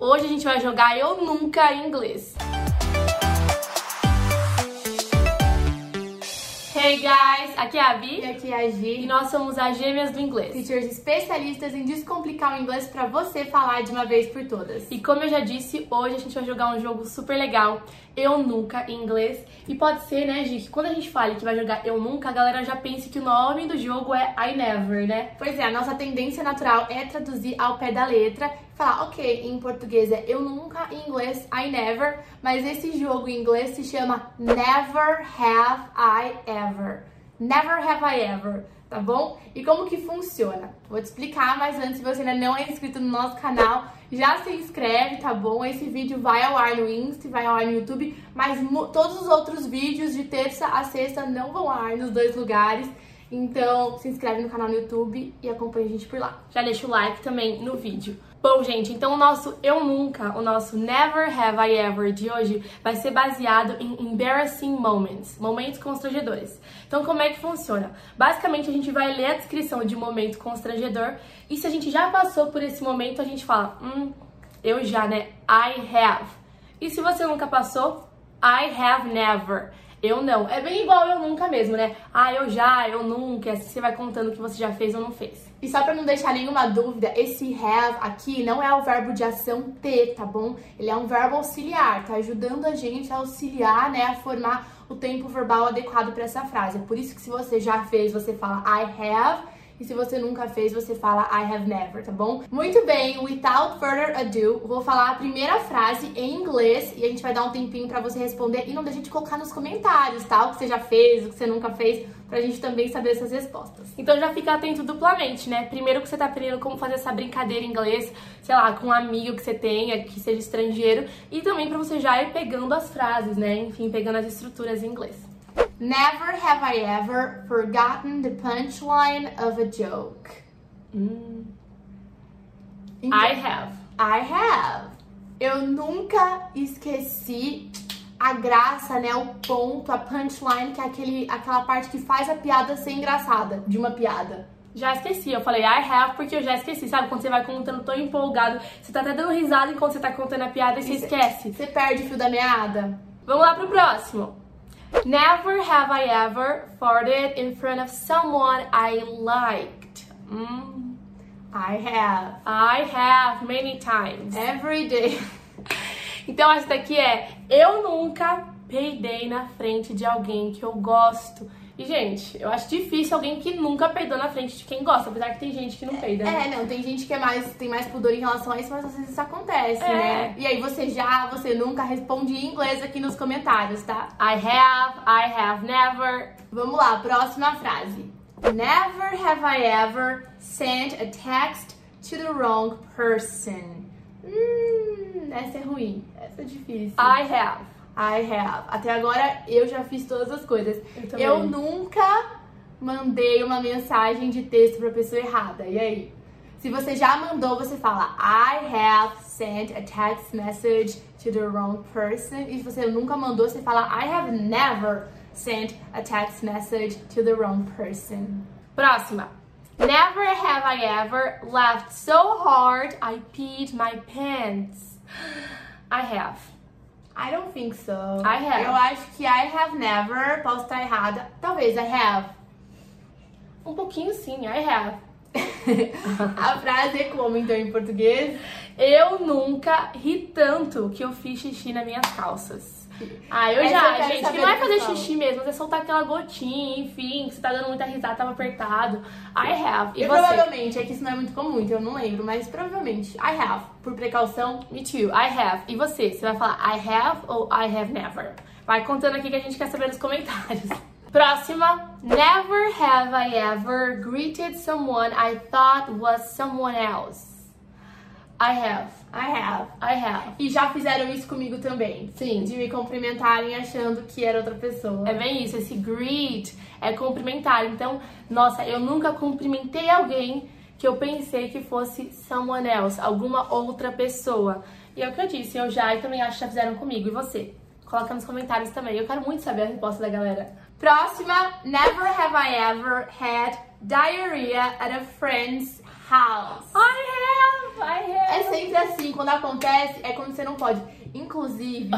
Hoje a gente vai jogar Eu Nunca em inglês. Hey guys, aqui é a Vi E aqui é a e Gi, nós somos as gêmeas do inglês. teachers especialistas em descomplicar o inglês pra você falar de uma vez por todas. E como eu já disse, hoje a gente vai jogar um jogo super legal, Eu Nunca, em inglês. E pode ser, né, Gi, que quando a gente fale que vai jogar Eu Nunca, a galera já pense que o nome do jogo é I Never, né? Pois é, a nossa tendência natural é traduzir ao pé da letra, falar, ok, em português é eu nunca, em inglês I never, mas esse jogo em inglês se chama Never Have I Ever. Never Have I Ever, tá bom? E como que funciona? Vou te explicar, mas antes, se você ainda não é inscrito no nosso canal, já se inscreve, tá bom? Esse vídeo vai ao ar no Insta, vai ao ar no YouTube, mas todos os outros vídeos de terça a sexta não vão ao ar nos dois lugares. Então, se inscreve no canal no YouTube e acompanha a gente por lá. Já deixa o like também no vídeo. Bom, gente, então o nosso Eu Nunca, o nosso Never Have I Ever de hoje vai ser baseado em embarrassing moments, momentos constrangedores. Então, como é que funciona? Basicamente, a gente vai ler a descrição de momento constrangedor e se a gente já passou por esse momento, a gente fala, hum, eu já, né? I have. E se você nunca passou, I have never. Eu não. É bem igual eu nunca mesmo, né? Ah, eu já, eu nunca. Assim você vai contando o que você já fez ou não fez. E só pra não deixar nenhuma dúvida, esse have aqui não é o verbo de ação ter, tá bom? Ele é um verbo auxiliar, tá ajudando a gente a auxiliar, né, a formar o tempo verbal adequado pra essa frase. É por isso que se você já fez, você fala I have. E se você nunca fez, você fala I have never, tá bom? Muito bem, without further ado, vou falar a primeira frase em inglês e a gente vai dar um tempinho pra você responder e não deixa de colocar nos comentários, tá? O que você já fez, o que você nunca fez, pra gente também saber essas respostas. Então já fica atento duplamente, né? Primeiro que você tá aprendendo como fazer essa brincadeira em inglês, sei lá, com um amigo que você tenha, que seja estrangeiro, e também pra você já ir pegando as frases, né? Enfim, pegando as estruturas em inglês. Never have I ever forgotten the punchline of a joke. I have. I have. Eu nunca esqueci a graça, né? O ponto, a punchline, que é aquele, aquela parte que faz a piada ser engraçada de uma piada. Já esqueci, eu falei I have porque eu já esqueci, sabe? Quando você vai contando tão empolgado, você tá até dando risada enquanto você tá contando a piada e você Isso. esquece. Você perde o fio da meada? Vamos lá pro próximo. Never have I ever farted in front of someone I liked. Hum, I have. I have many times. Every day. Então essa daqui é eu nunca peidei na frente de alguém que eu gosto. E gente, eu acho difícil alguém que nunca peidou na frente de quem gosta, apesar que tem gente que não peida. né? É, não, tem gente que é mais, tem mais pudor em relação a isso, mas às vezes isso acontece, É. né? E aí você já, você nunca responde em inglês aqui nos comentários, tá? I have, I have never. Vamos lá, próxima frase. Never have I ever sent a text to the wrong person. Hum, essa é ruim. Essa é difícil. I have. I have. Até agora eu já fiz todas as coisas. Eu. Eu nunca mandei uma mensagem de texto pra pessoa errada. E aí? Se você já mandou, você fala I have sent a text message to the wrong person. E se você nunca mandou, você fala I have never sent a text message to the wrong person. Próxima. Never have I ever laughed so hard I peed my pants. I have. I don't think so. I have. Eu acho que I have never. Posso estar errada. Talvez I have. Um pouquinho sim, I have. a frase é como então em português? Eu nunca ri tanto que eu fiz xixi nas minhas calças. Ah, eu Essa eu já, quero gente, que não é fazer xixi mesmo, é soltar aquela gotinha, enfim, que você tá dando muita risada, tava apertado. I have. E E você? provavelmente, é que isso não é muito comum, então eu não lembro, mas provavelmente I have, por precaução. Me too, I have. E você? Você vai falar I have ou I have never? Vai contando aqui que a gente quer saber nos comentários. Próxima. Never have I ever greeted someone I thought was someone else. I have. I have. I have. E já fizeram isso comigo também. Sim. De me cumprimentarem achando que era outra pessoa. É bem isso, esse greet é cumprimentar. Então, nossa, eu nunca cumprimentei alguém que eu pensei que fosse someone else, alguma outra pessoa. E é o que eu disse, eu já e também acho que já fizeram comigo. E você? Coloca nos comentários também. Eu quero muito saber a resposta da galera. Próxima. Never have I ever had diarrhea at a friend's house. I have! I have. É sempre assim, quando acontece, é quando você não pode. Inclusive,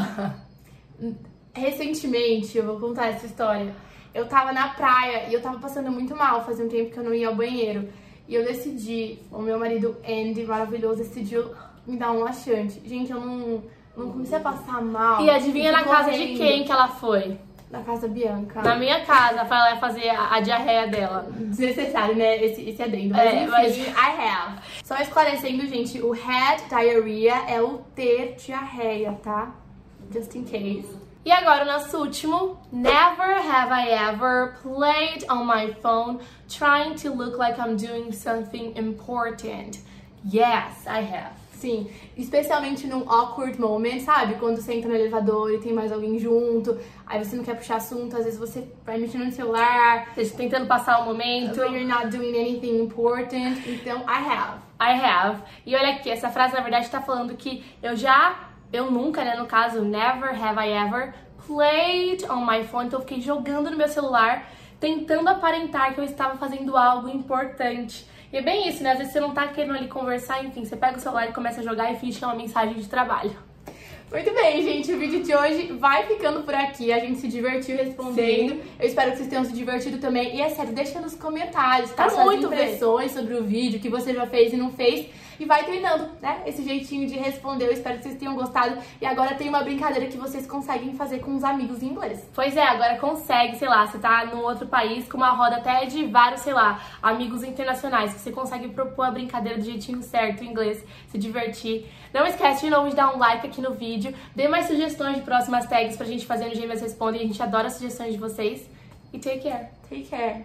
recentemente, eu vou contar essa história. Eu tava na praia e eu tava passando muito mal, fazia um tempo que eu não ia ao banheiro. E eu decidi, o meu marido Andy, maravilhoso, decidiu me dar um laxante. Gente, eu não, não comecei a passar mal. E adivinha na casa de quem que ela foi? Na casa da Bianca. Na minha casa, pra ela fazer a, a diarreia dela. Desnecessário, né? Esse, esse adendo. É, Mas I have. Só esclarecendo, gente, o had diarrhea é o ter diarreia, tá? Just in case. E agora o nosso último. Never have I ever played on my phone trying to look like I'm doing something important. Yes, I have. Sim, especialmente num awkward moment, sabe? Quando você entra no elevador e tem mais alguém junto, aí você não quer puxar assunto, às vezes você vai mexendo no celular, Você tentando passar o momento. you're not doing anything important. Então, I have. I have. E olha aqui, essa frase na verdade tá falando que eu já, eu nunca, né, no caso, never have I ever played on my phone. Então eu fiquei jogando no meu celular, tentando aparentar que eu estava fazendo algo importante. E é bem isso, né? Às vezes você não tá querendo ali conversar, enfim, você pega o celular e começa a jogar e finge que é uma mensagem de trabalho. Muito bem, gente. O vídeo de hoje vai ficando por aqui. A gente se divertiu respondendo. Eu espero que vocês tenham se divertido também. E é sério, deixa nos comentários, tá? Suas muito impressões sobre o vídeo, que você já fez e não fez. E vai treinando, né? Esse jeitinho de responder. Eu espero que vocês tenham gostado. E agora tem uma brincadeira que vocês conseguem fazer com os amigos em inglês. Pois é, agora consegue, sei lá, você tá num outro país com uma roda até de vários, sei lá, amigos internacionais, que você consegue propor a brincadeira do jeitinho certo, em inglês, se divertir. Não esquece de novo de dar um like aqui no vídeo, dê mais sugestões de próximas tags pra gente fazer no Gêmeas Respondem, a gente adora as sugestões de vocês. E take care! Take care.